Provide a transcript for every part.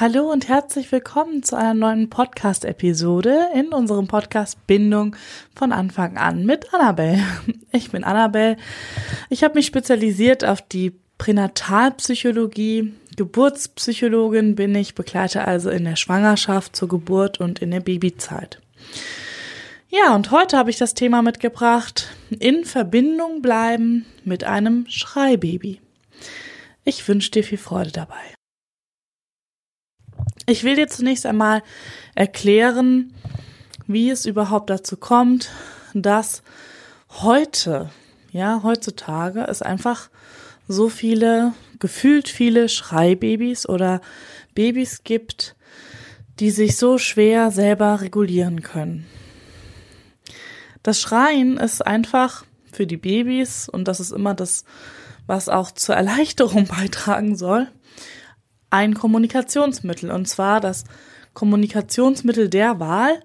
Hallo und herzlich willkommen zu einer neuen Podcast-Episode in unserem Podcast Bindung von Anfang an mit Annabelle. Ich bin Annabelle. Ich habe mich spezialisiert auf die Pränatalpsychologie. Geburtspsychologin bin ich, begleite also in der Schwangerschaft, zur Geburt und in der Babyzeit. Ja, und heute habe ich das Thema mitgebracht, in Verbindung bleiben mit einem Schreibaby. Ich wünsche dir viel Freude dabei. Ich will dir zunächst einmal erklären, wie es überhaupt dazu kommt, dass heute, ja, heutzutage es einfach so viele, gefühlt viele Schreibabys oder Babys gibt, die sich so schwer selber regulieren können. Das Schreien ist einfach für die Babys, und das ist immer das, was auch zur Erleichterung beitragen soll, ein Kommunikationsmittel und zwar das Kommunikationsmittel der Wahl,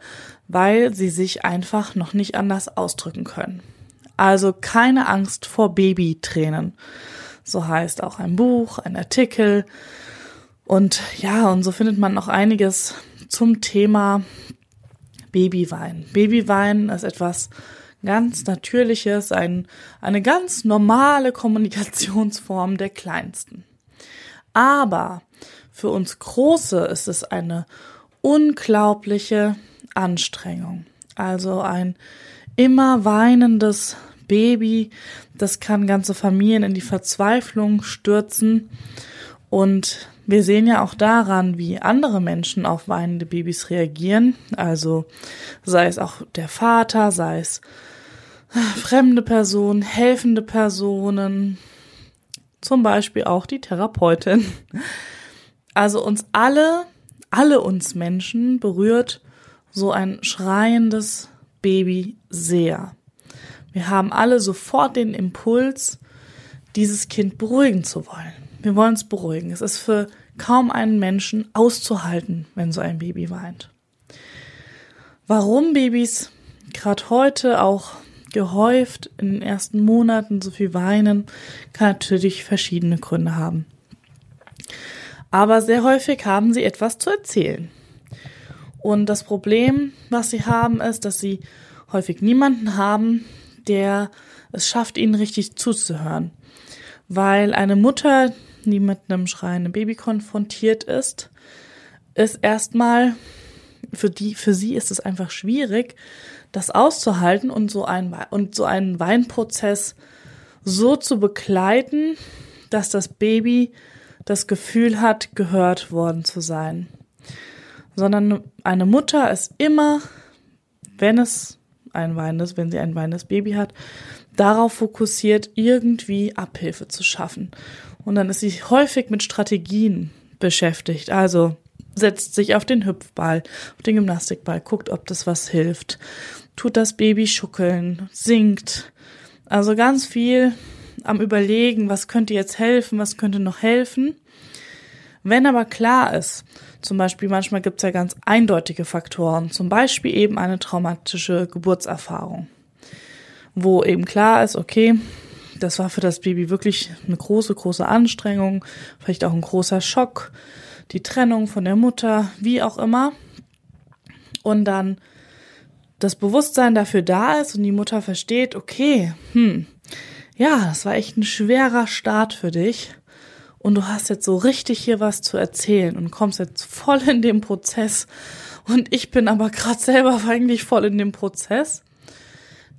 weil sie sich einfach noch nicht anders ausdrücken können. Also keine Angst vor Babytränen. So heißt auch ein Buch, ein Artikel. Und ja, und so findet man noch einiges zum Thema Babywein. Babywein ist etwas ganz Natürliches, ein, eine ganz normale Kommunikationsform der Kleinsten. Aber für uns Große ist es eine unglaubliche Anstrengung. Also ein immer weinendes Baby, das kann ganze Familien in die Verzweiflung stürzen. Und wir sehen ja auch daran, wie andere Menschen auf weinende Babys reagieren. Also sei es auch der Vater, sei es fremde Personen, helfende Personen, zum Beispiel auch die Therapeutin. Also uns alle, alle uns Menschen berührt so ein schreiendes Baby sehr. Wir haben alle sofort den Impuls, dieses Kind beruhigen zu wollen. Wir wollen es beruhigen. Es ist für kaum einen Menschen auszuhalten, wenn so ein Baby weint. Warum Babys gerade heute auch gehäuft in den ersten Monaten so viel weinen, kann natürlich verschiedene Gründe haben aber sehr häufig haben sie etwas zu erzählen. Und das Problem, was sie haben, ist, dass sie häufig niemanden haben, der es schafft, ihnen richtig zuzuhören. Weil eine Mutter, die mit einem schreienden Baby konfrontiert ist, ist erstmal für die, für sie ist es einfach schwierig, das auszuhalten und so ein, und so einen Weinprozess so zu begleiten, dass das Baby das Gefühl hat, gehört worden zu sein. Sondern eine Mutter ist immer, wenn es ein weinendes, wenn sie ein weinendes Baby hat, darauf fokussiert, irgendwie Abhilfe zu schaffen. Und dann ist sie häufig mit Strategien beschäftigt. Also setzt sich auf den Hüpfball, auf den Gymnastikball, guckt, ob das was hilft, tut das Baby schuckeln, singt. Also ganz viel am Überlegen, was könnte jetzt helfen, was könnte noch helfen. Wenn aber klar ist, zum Beispiel manchmal gibt es ja ganz eindeutige Faktoren, zum Beispiel eben eine traumatische Geburtserfahrung, wo eben klar ist, okay, das war für das Baby wirklich eine große, große Anstrengung, vielleicht auch ein großer Schock, die Trennung von der Mutter, wie auch immer. Und dann das Bewusstsein dafür da ist und die Mutter versteht, okay, hm, ja, das war echt ein schwerer Start für dich. Und du hast jetzt so richtig hier was zu erzählen und kommst jetzt voll in den Prozess. Und ich bin aber gerade selber eigentlich voll in dem Prozess.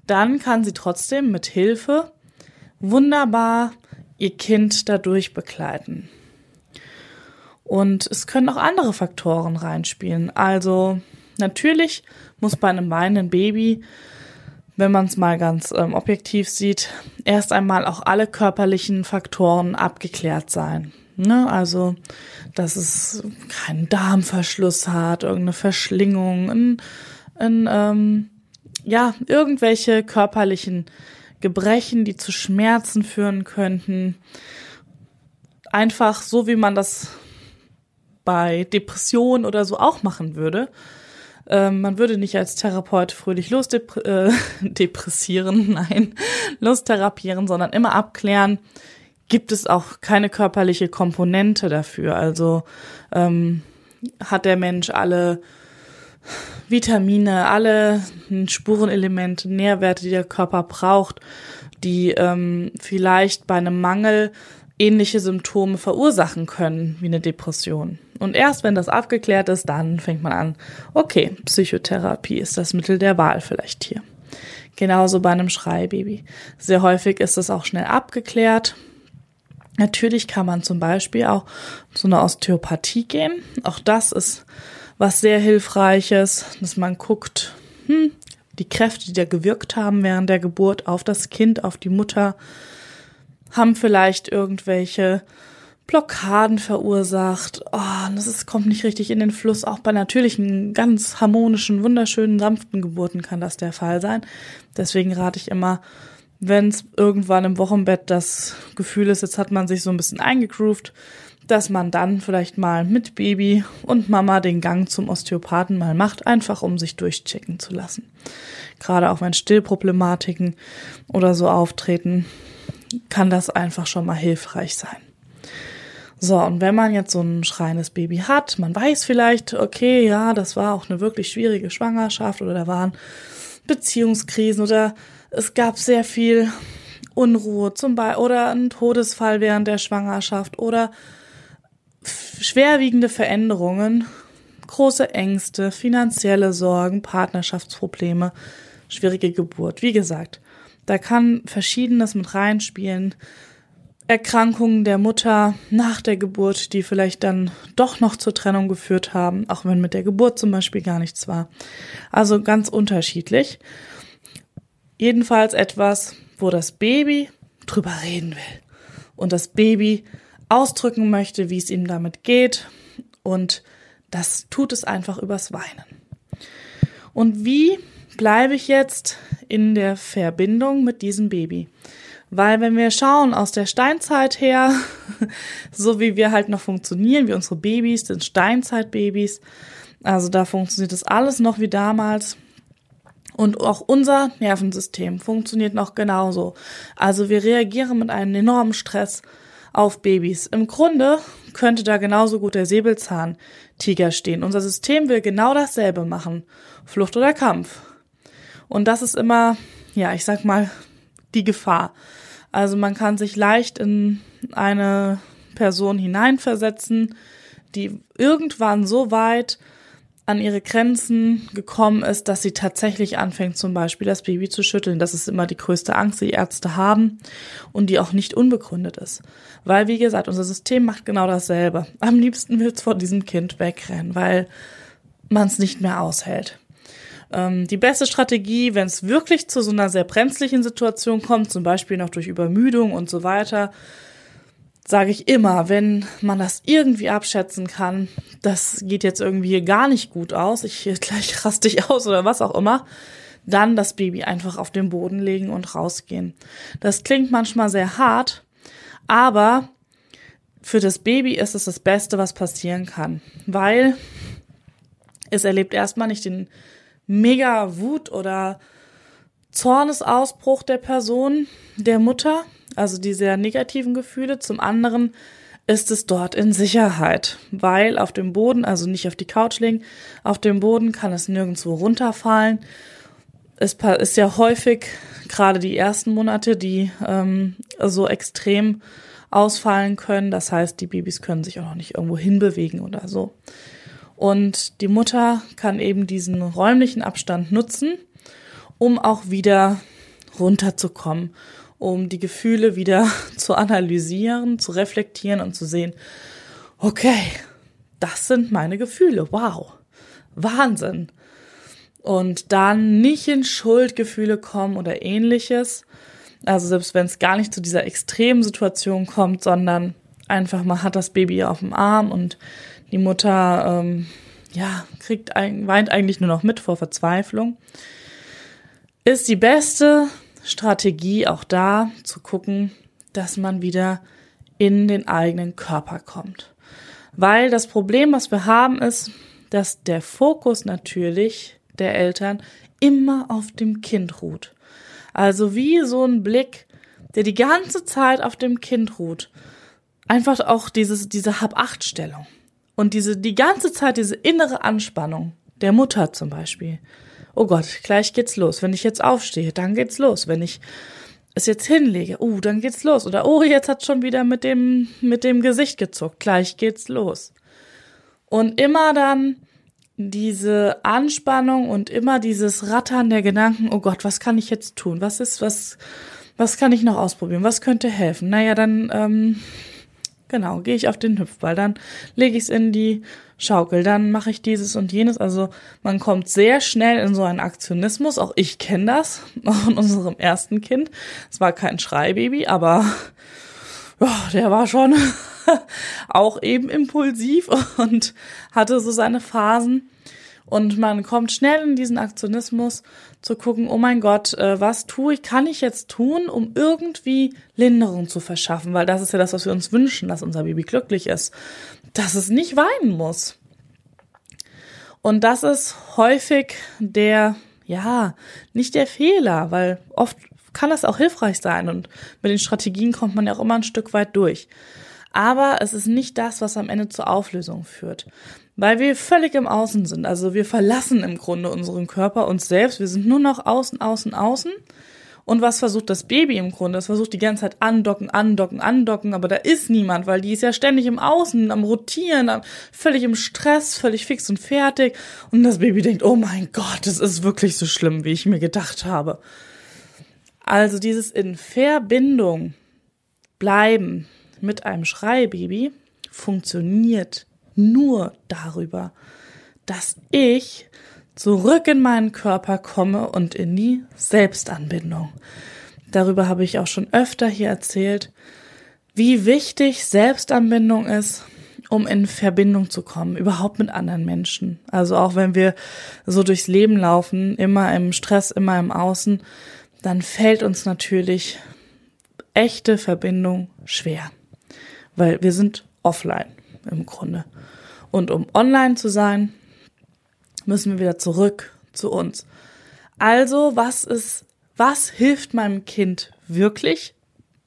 Dann kann sie trotzdem mit Hilfe wunderbar ihr Kind dadurch begleiten. Und es können auch andere Faktoren reinspielen. Also natürlich muss bei einem weinenden Baby wenn man es mal ganz ähm, objektiv sieht, erst einmal auch alle körperlichen Faktoren abgeklärt sein. Ne? Also, dass es keinen Darmverschluss hat, irgendeine Verschlingung, ein, ein, ähm, ja, irgendwelche körperlichen Gebrechen, die zu Schmerzen führen könnten. Einfach so, wie man das bei Depressionen oder so auch machen würde. Ähm, man würde nicht als Therapeut fröhlich losdepressieren, äh, nein, lostherapieren, sondern immer abklären, gibt es auch keine körperliche Komponente dafür. Also ähm, hat der Mensch alle Vitamine, alle Spurenelemente, Nährwerte, die der Körper braucht, die ähm, vielleicht bei einem Mangel ähnliche Symptome verursachen können wie eine Depression. Und erst wenn das abgeklärt ist, dann fängt man an, okay, Psychotherapie ist das Mittel der Wahl vielleicht hier. Genauso bei einem Schreibaby. Sehr häufig ist es auch schnell abgeklärt. Natürlich kann man zum Beispiel auch zu einer Osteopathie gehen. Auch das ist was sehr hilfreiches, dass man guckt, hm, die Kräfte, die da gewirkt haben während der Geburt auf das Kind, auf die Mutter, haben vielleicht irgendwelche Blockaden verursacht. Oh, das ist, kommt nicht richtig in den Fluss. Auch bei natürlichen, ganz harmonischen, wunderschönen, sanften Geburten kann das der Fall sein. Deswegen rate ich immer, wenn es irgendwann im Wochenbett das Gefühl ist, jetzt hat man sich so ein bisschen eingegroovt, dass man dann vielleicht mal mit Baby und Mama den Gang zum Osteopathen mal macht, einfach um sich durchchecken zu lassen. Gerade auch wenn Stillproblematiken oder so auftreten, kann das einfach schon mal hilfreich sein. So, und wenn man jetzt so ein schreiendes Baby hat, man weiß vielleicht, okay, ja, das war auch eine wirklich schwierige Schwangerschaft oder da waren Beziehungskrisen oder es gab sehr viel Unruhe zum Beispiel oder ein Todesfall während der Schwangerschaft oder schwerwiegende Veränderungen, große Ängste, finanzielle Sorgen, Partnerschaftsprobleme, schwierige Geburt. Wie gesagt, da kann Verschiedenes mit reinspielen. Erkrankungen der Mutter nach der Geburt, die vielleicht dann doch noch zur Trennung geführt haben, auch wenn mit der Geburt zum Beispiel gar nichts war. Also ganz unterschiedlich. Jedenfalls etwas, wo das Baby drüber reden will und das Baby ausdrücken möchte, wie es ihm damit geht und das tut es einfach übers Weinen. Und wie bleibe ich jetzt in der Verbindung mit diesem Baby? Weil wenn wir schauen aus der Steinzeit her, so wie wir halt noch funktionieren, wie unsere Babys sind Steinzeitbabys, also da funktioniert das alles noch wie damals. Und auch unser Nervensystem funktioniert noch genauso. Also wir reagieren mit einem enormen Stress auf Babys. Im Grunde könnte da genauso gut der Säbelzahntiger stehen. Unser System will genau dasselbe machen. Flucht oder Kampf. Und das ist immer, ja, ich sag mal, die Gefahr. Also man kann sich leicht in eine Person hineinversetzen, die irgendwann so weit an ihre Grenzen gekommen ist, dass sie tatsächlich anfängt, zum Beispiel das Baby zu schütteln. Das ist immer die größte Angst, die Ärzte haben und die auch nicht unbegründet ist. Weil, wie gesagt, unser System macht genau dasselbe. Am liebsten will es vor diesem Kind wegrennen, weil man es nicht mehr aushält. Ähm, die beste Strategie, wenn es wirklich zu so einer sehr brenzlichen Situation kommt, zum Beispiel noch durch Übermüdung und so weiter, sage ich immer, wenn man das irgendwie abschätzen kann, das geht jetzt irgendwie gar nicht gut aus, ich gleich raste ich aus oder was auch immer, dann das Baby einfach auf den Boden legen und rausgehen. Das klingt manchmal sehr hart, aber für das Baby ist es das Beste, was passieren kann, weil es erlebt erstmal nicht den mega Wut oder Zornesausbruch der Person, der Mutter, also die sehr negativen Gefühle. Zum anderen ist es dort in Sicherheit, weil auf dem Boden, also nicht auf die Couch legen, auf dem Boden kann es nirgendwo runterfallen. Es ist ja häufig gerade die ersten Monate, die ähm, so extrem ausfallen können. Das heißt, die Babys können sich auch noch nicht irgendwo hinbewegen oder so. Und die Mutter kann eben diesen räumlichen Abstand nutzen, um auch wieder runterzukommen um die Gefühle wieder zu analysieren, zu reflektieren und zu sehen, okay, das sind meine Gefühle, wow, Wahnsinn. Und dann nicht in Schuldgefühle kommen oder ähnliches. Also selbst wenn es gar nicht zu dieser extremen Situation kommt, sondern einfach man hat das Baby auf dem Arm und die Mutter ähm, ja kriegt weint eigentlich nur noch mit vor Verzweiflung, ist die beste Strategie auch da zu gucken, dass man wieder in den eigenen Körper kommt. Weil das Problem, was wir haben, ist, dass der Fokus natürlich der Eltern immer auf dem Kind ruht. Also wie so ein Blick, der die ganze Zeit auf dem Kind ruht. Einfach auch dieses, diese Hab-Acht-Stellung. Und diese, die ganze Zeit diese innere Anspannung der Mutter zum Beispiel. Oh Gott, gleich geht's los. Wenn ich jetzt aufstehe, dann geht's los. Wenn ich es jetzt hinlege, uh, dann geht's los. Oder oh, jetzt hat schon wieder mit dem, mit dem Gesicht gezuckt. Gleich geht's los. Und immer dann diese Anspannung und immer dieses Rattern der Gedanken, oh Gott, was kann ich jetzt tun? Was ist, was, was kann ich noch ausprobieren? Was könnte helfen? Naja, dann, ähm, genau, gehe ich auf den Hüpfball, dann lege ich es in die Schaukel, dann mache ich dieses und jenes. Also man kommt sehr schnell in so einen Aktionismus. Auch ich kenne das von unserem ersten Kind. Es war kein Schreibaby, aber ja, der war schon auch eben impulsiv und hatte so seine Phasen. Und man kommt schnell in diesen Aktionismus zu gucken, oh mein Gott, äh, was tue ich, kann ich jetzt tun, um irgendwie Linderung zu verschaffen? Weil das ist ja das, was wir uns wünschen, dass unser Baby glücklich ist, dass es nicht weinen muss. Und das ist häufig der, ja, nicht der Fehler, weil oft kann das auch hilfreich sein und mit den Strategien kommt man ja auch immer ein Stück weit durch. Aber es ist nicht das, was am Ende zur Auflösung führt weil wir völlig im Außen sind. Also wir verlassen im Grunde unseren Körper, uns selbst. Wir sind nur noch außen, außen, außen. Und was versucht das Baby im Grunde? Es versucht die ganze Zeit andocken, andocken, andocken, aber da ist niemand, weil die ist ja ständig im Außen, am Rotieren, völlig im Stress, völlig fix und fertig. Und das Baby denkt, oh mein Gott, es ist wirklich so schlimm, wie ich mir gedacht habe. Also dieses in Verbindung bleiben mit einem Schreibaby funktioniert nur darüber, dass ich zurück in meinen Körper komme und in die Selbstanbindung. Darüber habe ich auch schon öfter hier erzählt, wie wichtig Selbstanbindung ist, um in Verbindung zu kommen, überhaupt mit anderen Menschen. Also auch wenn wir so durchs Leben laufen, immer im Stress, immer im Außen, dann fällt uns natürlich echte Verbindung schwer, weil wir sind offline im Grunde. Und um online zu sein, müssen wir wieder zurück zu uns. Also, was ist, was hilft meinem Kind wirklich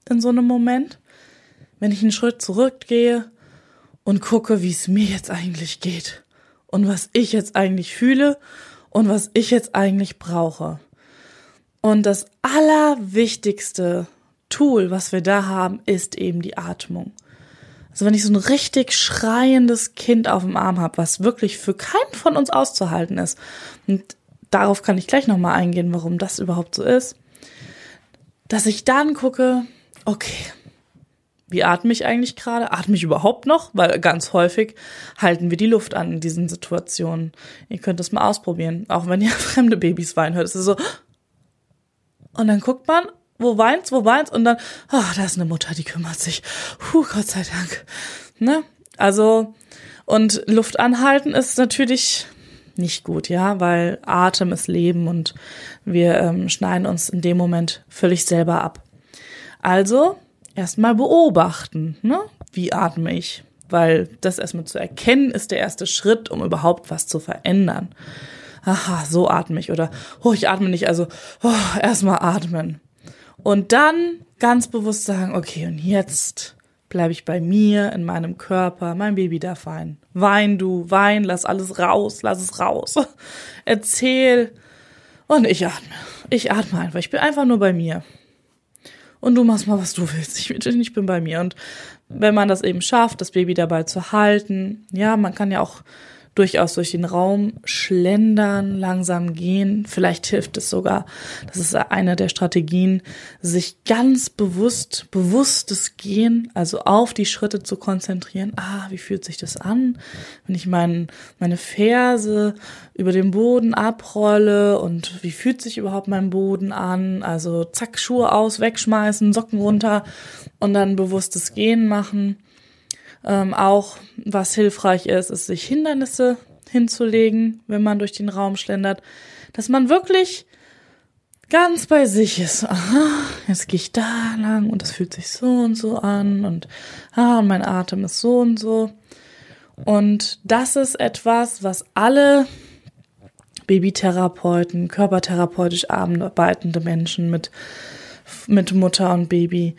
in so einem Moment? Wenn ich einen Schritt zurückgehe und gucke, wie es mir jetzt eigentlich geht und was ich jetzt eigentlich fühle und was ich jetzt eigentlich brauche. Und das allerwichtigste Tool, was wir da haben, ist eben die Atmung. Also wenn ich so ein richtig schreiendes Kind auf dem Arm habe, was wirklich für keinen von uns auszuhalten ist, und darauf kann ich gleich nochmal eingehen, warum das überhaupt so ist, dass ich dann gucke, okay, wie atme ich eigentlich gerade? Atme ich überhaupt noch? Weil ganz häufig halten wir die Luft an in diesen Situationen. Ihr könnt das mal ausprobieren. Auch wenn ihr fremde Babys weinen hört. Es ist so. Und dann guckt man, wo weint's, wo weint's und dann, oh, da ist eine Mutter, die kümmert sich. Puh, Gott sei Dank. Ne? Also, und Luft anhalten ist natürlich nicht gut, ja, weil Atem ist Leben und wir ähm, schneiden uns in dem Moment völlig selber ab. Also, erstmal beobachten, ne? Wie atme ich? Weil das erstmal zu erkennen ist der erste Schritt, um überhaupt was zu verändern. Aha, so atme ich oder, oh, ich atme nicht, also, oh, erstmal atmen. Und dann ganz bewusst sagen, okay, und jetzt bleibe ich bei mir, in meinem Körper, mein Baby darf weinen. Wein du, wein, lass alles raus, lass es raus. Erzähl. Und ich atme. Ich atme einfach. Ich bin einfach nur bei mir. Und du machst mal, was du willst. Ich, ich bin bei mir. Und wenn man das eben schafft, das Baby dabei zu halten, ja, man kann ja auch durchaus durch den Raum schlendern, langsam gehen. Vielleicht hilft es sogar, das ist eine der Strategien, sich ganz bewusst, bewusstes Gehen, also auf die Schritte zu konzentrieren. Ah, wie fühlt sich das an, wenn ich mein, meine Ferse über den Boden abrolle und wie fühlt sich überhaupt mein Boden an? Also zack, Schuhe aus, wegschmeißen, Socken runter und dann bewusstes Gehen machen. Ähm, auch was hilfreich ist, ist sich Hindernisse hinzulegen, wenn man durch den Raum schlendert, dass man wirklich ganz bei sich ist. Aha, jetzt gehe ich da lang und das fühlt sich so und so an und ah, mein Atem ist so und so. Und das ist etwas, was alle Babytherapeuten, körpertherapeutisch arbeitende Menschen mit, mit Mutter und Baby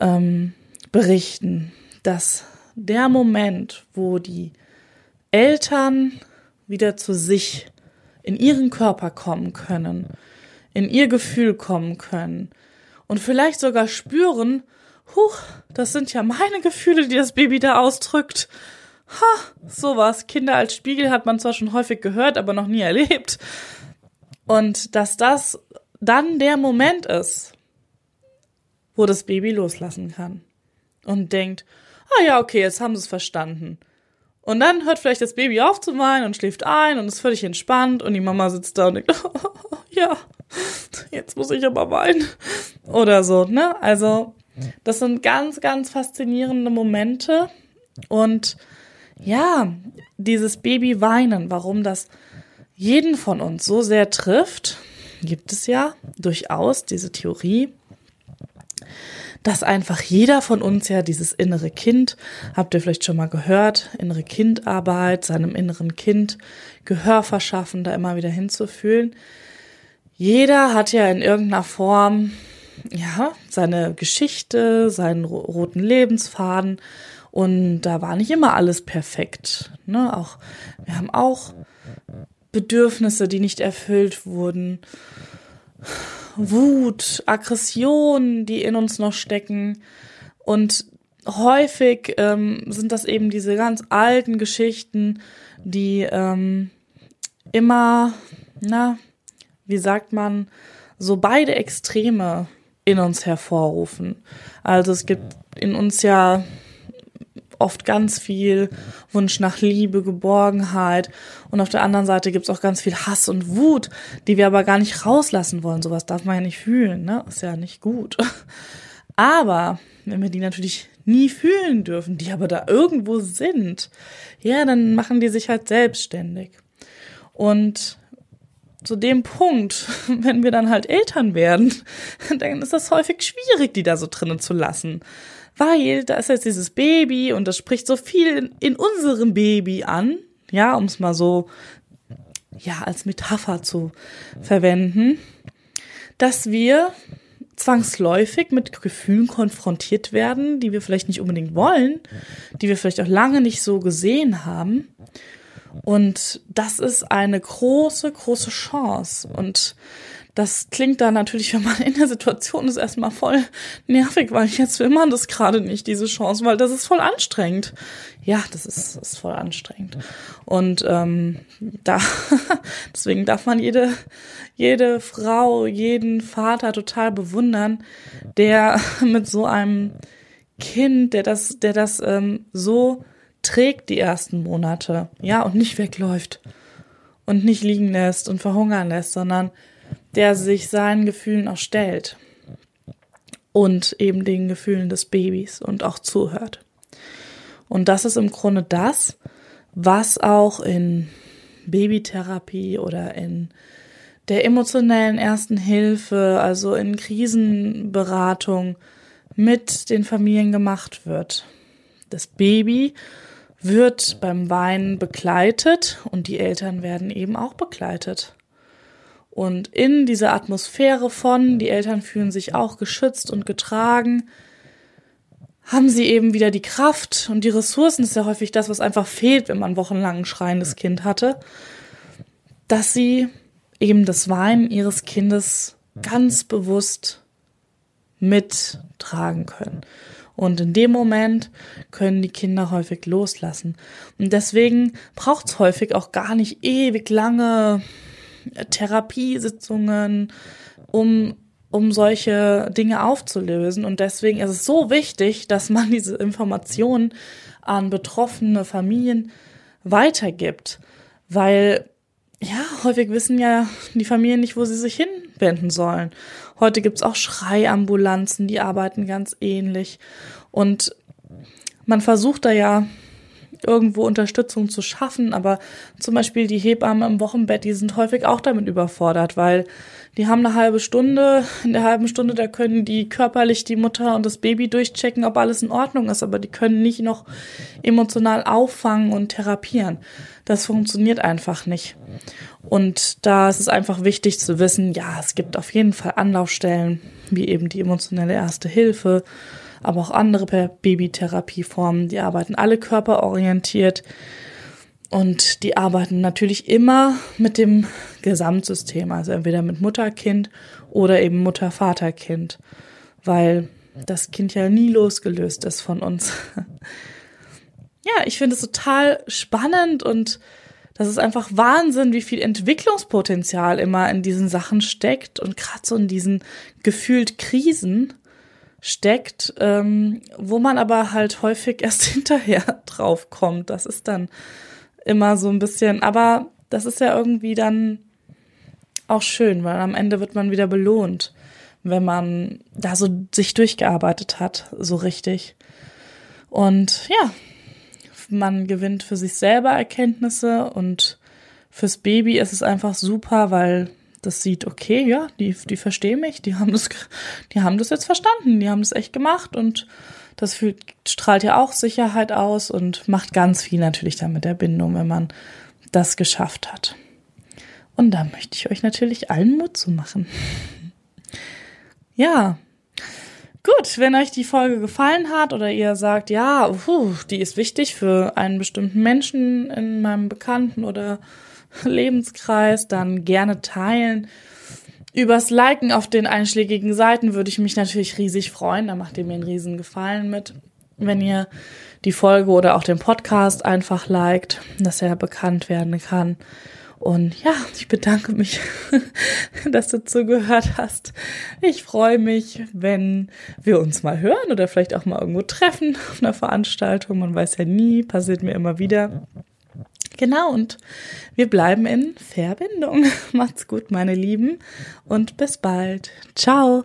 ähm, berichten, dass der Moment, wo die Eltern wieder zu sich in ihren Körper kommen können, in ihr Gefühl kommen können und vielleicht sogar spüren, huch, das sind ja meine Gefühle, die das Baby da ausdrückt. Ha, sowas. Kinder als Spiegel hat man zwar schon häufig gehört, aber noch nie erlebt. Und dass das dann der Moment ist, wo das Baby loslassen kann und denkt, ah ja, okay, jetzt haben sie es verstanden. Und dann hört vielleicht das Baby auf zu weinen und schläft ein und ist völlig entspannt und die Mama sitzt da und denkt, oh, ja, jetzt muss ich aber weinen. Oder so, ne? Also, das sind ganz, ganz faszinierende Momente und ja, dieses Baby weinen, warum das jeden von uns so sehr trifft, gibt es ja durchaus diese Theorie, dass einfach jeder von uns ja dieses innere Kind, habt ihr vielleicht schon mal gehört, innere Kindarbeit, seinem inneren Kind Gehör verschaffen, da immer wieder hinzufühlen. Jeder hat ja in irgendeiner Form, ja, seine Geschichte, seinen roten Lebensfaden und da war nicht immer alles perfekt. Ne? Auch, wir haben auch Bedürfnisse, die nicht erfüllt wurden. Wut, Aggression, die in uns noch stecken. Und häufig ähm, sind das eben diese ganz alten Geschichten, die ähm, immer, na, wie sagt man, so beide Extreme in uns hervorrufen. Also es gibt in uns ja oft ganz viel Wunsch nach Liebe, Geborgenheit. Und auf der anderen Seite gibt's auch ganz viel Hass und Wut, die wir aber gar nicht rauslassen wollen. Sowas darf man ja nicht fühlen, ne? Ist ja nicht gut. Aber wenn wir die natürlich nie fühlen dürfen, die aber da irgendwo sind, ja, dann machen die sich halt selbstständig. Und zu dem Punkt, wenn wir dann halt Eltern werden, dann ist das häufig schwierig, die da so drinnen zu lassen weil da ist jetzt dieses Baby und das spricht so viel in unserem Baby an, ja, um es mal so, ja, als Metapher zu verwenden, dass wir zwangsläufig mit Gefühlen konfrontiert werden, die wir vielleicht nicht unbedingt wollen, die wir vielleicht auch lange nicht so gesehen haben. Und das ist eine große, große Chance. Und das klingt dann natürlich, wenn man in der Situation ist, erstmal voll nervig, weil jetzt will man das gerade nicht, diese Chance, weil das ist voll anstrengend. Ja, das ist, ist voll anstrengend. Und ähm, da, deswegen darf man jede, jede Frau, jeden Vater total bewundern, der mit so einem Kind, der das, der das ähm, so trägt die ersten Monate, ja, und nicht wegläuft und nicht liegen lässt und verhungern lässt, sondern der sich seinen Gefühlen auch stellt und eben den Gefühlen des Babys und auch zuhört. Und das ist im Grunde das, was auch in Babytherapie oder in der emotionellen ersten Hilfe, also in Krisenberatung mit den Familien gemacht wird. Das Baby wird beim Weinen begleitet und die Eltern werden eben auch begleitet. Und in dieser Atmosphäre von, die Eltern fühlen sich auch geschützt und getragen, haben sie eben wieder die Kraft und die Ressourcen, das ist ja häufig das, was einfach fehlt, wenn man wochenlang ein schreiendes Kind hatte, dass sie eben das Weinen ihres Kindes ganz bewusst mittragen können. Und in dem Moment können die Kinder häufig loslassen. Und deswegen braucht es häufig auch gar nicht ewig lange Therapiesitzungen, um um solche Dinge aufzulösen. Und deswegen ist es so wichtig, dass man diese Informationen an betroffene Familien weitergibt. Weil, ja, häufig wissen ja die Familien nicht, wo sie sich hinwenden sollen. Heute gibt's auch Schreiambulanzen, die arbeiten ganz ähnlich. Und man versucht da ja irgendwo Unterstützung zu schaffen, aber zum Beispiel die Hebammen im Wochenbett, die sind häufig auch damit überfordert, weil die haben eine halbe Stunde, in der halben Stunde, da können die körperlich die Mutter und das Baby durchchecken, ob alles in Ordnung ist, aber die können nicht noch emotional auffangen und therapieren. Das funktioniert einfach nicht. Und da ist es einfach wichtig zu wissen, ja, es gibt auf jeden Fall Anlaufstellen, wie eben die emotionelle Erste Hilfe, aber auch andere Babytherapieformen, die arbeiten alle körperorientiert. Und die arbeiten natürlich immer mit dem Gesamtsystem, also entweder mit Mutter-Kind oder eben Mutter-Vater-Kind, weil das Kind ja nie losgelöst ist von uns. ja, ich finde es total spannend und das ist einfach Wahnsinn, wie viel Entwicklungspotenzial immer in diesen Sachen steckt und gerade so in diesen gefühlt Krisen steckt, ähm, wo man aber halt häufig erst hinterher drauf kommt. Das ist dann immer so ein bisschen, aber das ist ja irgendwie dann auch schön, weil am Ende wird man wieder belohnt, wenn man da so sich durchgearbeitet hat, so richtig. Und ja, man gewinnt für sich selber Erkenntnisse und fürs Baby ist es einfach super, weil das sieht, okay, ja, die, die verstehen mich, die haben das, die haben das jetzt verstanden, die haben das echt gemacht und das fühlt, strahlt ja auch Sicherheit aus und macht ganz viel natürlich dann mit der Bindung, wenn man das geschafft hat. Und da möchte ich euch natürlich allen Mut zu machen. ja, Gut, wenn euch die Folge gefallen hat oder ihr sagt, ja, puh, die ist wichtig für einen bestimmten Menschen in meinem Bekannten oder Lebenskreis, dann gerne teilen. Übers Liken auf den einschlägigen Seiten würde ich mich natürlich riesig freuen. Da macht ihr mir einen riesen Gefallen mit, wenn ihr die Folge oder auch den Podcast einfach liked, dass er bekannt werden kann. Und ja, ich bedanke mich, dass du zugehört hast. Ich freue mich, wenn wir uns mal hören oder vielleicht auch mal irgendwo treffen auf einer Veranstaltung. Man weiß ja nie, passiert mir immer wieder. Genau, und wir bleiben in Verbindung. Macht's gut, meine Lieben, und bis bald. Ciao.